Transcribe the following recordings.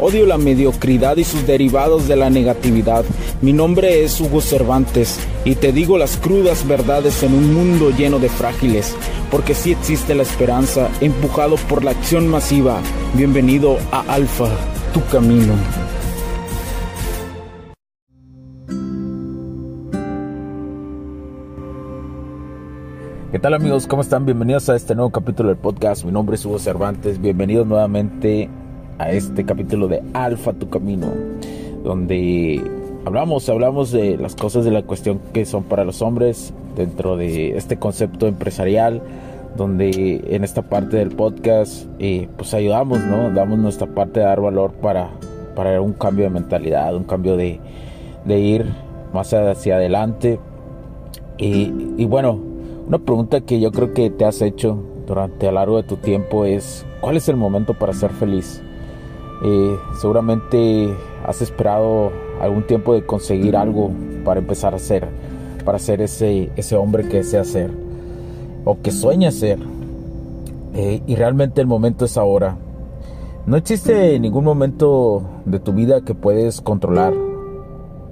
Odio la mediocridad y sus derivados de la negatividad. Mi nombre es Hugo Cervantes y te digo las crudas verdades en un mundo lleno de frágiles, porque sí existe la esperanza, empujado por la acción masiva. Bienvenido a Alfa, tu camino. ¿Qué tal amigos? ¿Cómo están? Bienvenidos a este nuevo capítulo del podcast. Mi nombre es Hugo Cervantes. Bienvenidos nuevamente a este capítulo de Alfa Tu Camino, donde hablamos, hablamos de las cosas de la cuestión que son para los hombres dentro de este concepto empresarial, donde en esta parte del podcast eh, pues ayudamos, ¿no? Damos nuestra parte de dar valor para, para un cambio de mentalidad, un cambio de, de ir más hacia adelante. Y, y bueno, una pregunta que yo creo que te has hecho durante a lo largo de tu tiempo es, ¿cuál es el momento para ser feliz? Eh, seguramente has esperado algún tiempo de conseguir algo para empezar a ser, para ser ese, ese hombre que desea ser o que sueña ser. Eh, y realmente el momento es ahora. No existe ningún momento de tu vida que puedes controlar.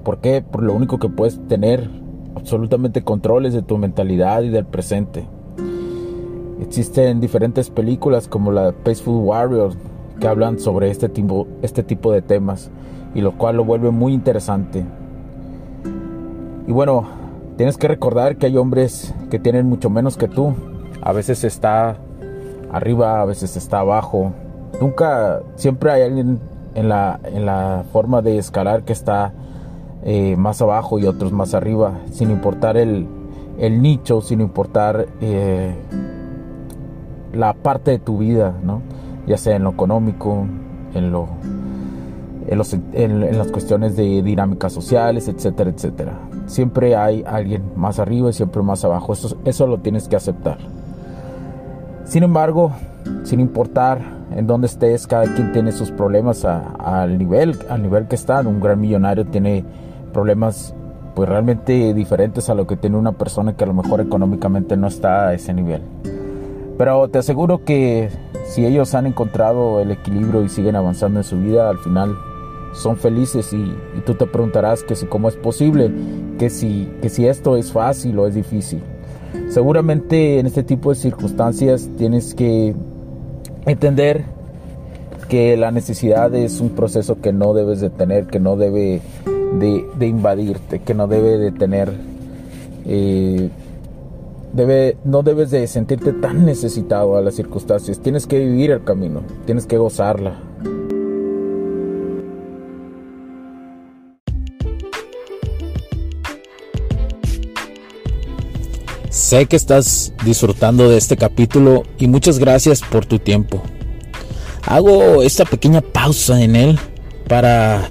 ¿Por qué? Por lo único que puedes tener absolutamente controles de tu mentalidad y del presente. Existen diferentes películas como la Peaceful Warrior, que hablan sobre este tipo, este tipo de temas y lo cual lo vuelve muy interesante. Y bueno, tienes que recordar que hay hombres que tienen mucho menos que tú. A veces está arriba, a veces está abajo. Nunca, siempre hay alguien en la, en la forma de escalar que está eh, más abajo y otros más arriba, sin importar el, el nicho, sin importar eh, la parte de tu vida, ¿no? Ya sea en lo económico, en, lo, en, las cuestiones de dinámicas sociales, etcétera, etcétera. Siempre hay alguien más arriba y siempre más abajo. Eso, eso lo tienes que aceptar. Sin embargo, sin importar en dónde estés, cada quien tiene sus problemas al nivel, al nivel que está. Un gran millonario tiene problemas pues realmente diferentes a lo que tiene una persona que a lo mejor económicamente no está a ese nivel. Pero te aseguro que si ellos han encontrado el equilibrio y siguen avanzando en su vida, al final son felices y, tú te preguntarás que si cómo es posible, que si, que si esto es fácil o es difícil. Seguramente en este tipo de circunstancias tienes que entender que la necesidad es un proceso que no debes de tener, que no debe de, invadirte, que no debe de tener... Eh, no debes de sentirte tan necesitado a las circunstancias. Tienes que vivir el camino, tienes que gozarla. Sé que estás disfrutando de este capítulo y muchas gracias por tu tiempo. Hago esta pequeña pausa en él para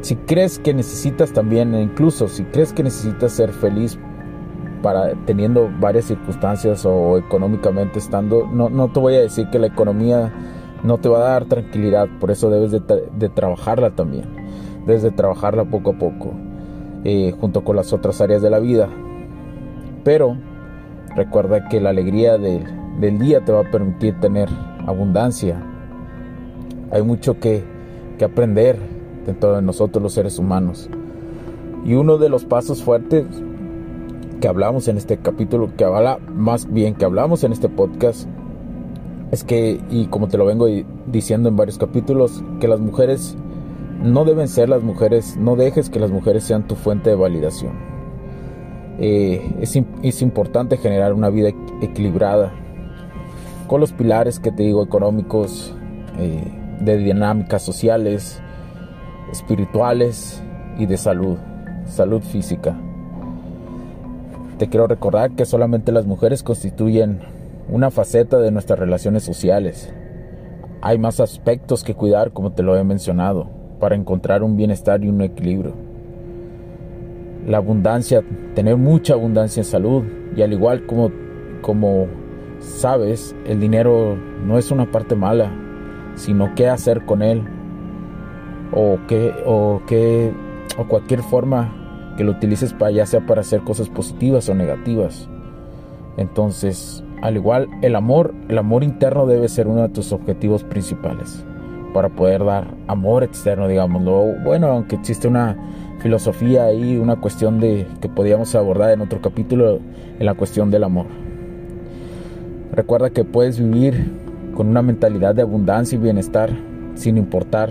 si crees que necesitas también, incluso si crees que necesitas ser feliz para teniendo varias circunstancias o económicamente estando, no, no te voy a decir que la economía no te va a dar tranquilidad, por eso debes de, trabajarla también, debes de trabajarla poco a poco, eh, junto con las otras áreas de la vida. Pero recuerda que la alegría del día te va a permitir tener abundancia. Hay mucho que, que aprender dentro de nosotros los seres humanos. Y uno de los pasos fuertes que hablamos en este capítulo, que habla más bien que hablamos en este podcast, es que, y como te lo vengo diciendo en varios capítulos, que las mujeres no deben ser las mujeres, no dejes que las mujeres sean tu fuente de validación. Eh, es, importante generar una vida equilibrada con los pilares que te digo económicos, eh, de dinámicas sociales, espirituales y de salud, salud física. Te quiero recordar que solamente las mujeres constituyen una faceta de nuestras relaciones sociales. Hay más aspectos que cuidar, como te lo he mencionado, para encontrar un bienestar y un equilibrio. La abundancia, tener mucha abundancia en salud y al igual como, como sabes, el dinero no es una parte mala, sino qué hacer con él o qué o qué o cualquier forma que lo utilices para ya sea para hacer cosas positivas o negativas. Entonces, al igual, el amor, el amor interno debe ser uno de tus objetivos principales para poder dar amor externo, digámoslo. Bueno, aunque existe una filosofía ahí, una cuestión de que podríamos abordar en otro capítulo en la cuestión del amor. Recuerda que puedes vivir con una mentalidad de abundancia y bienestar sin importar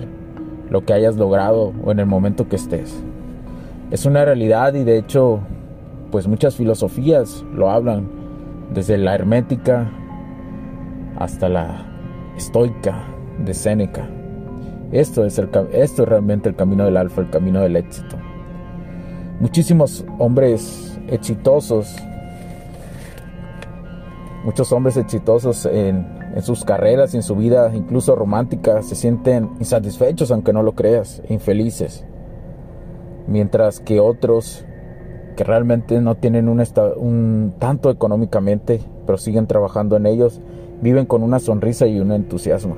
lo que hayas logrado o en el momento que estés. Es una realidad y de hecho, pues muchas filosofías lo hablan, desde la hermética hasta la estoica de Séneca. Esto es, el, esto es realmente el camino del alfa, el camino del éxito. Muchísimos hombres exitosos Muchos hombres exitosos en, sus carreras y en su vida, incluso romántica, se sienten insatisfechos, aunque no lo creas, infelices. Mientras que otros que realmente no tienen un, un tanto económicamente, pero siguen trabajando en ellos, viven con una sonrisa y un entusiasmo.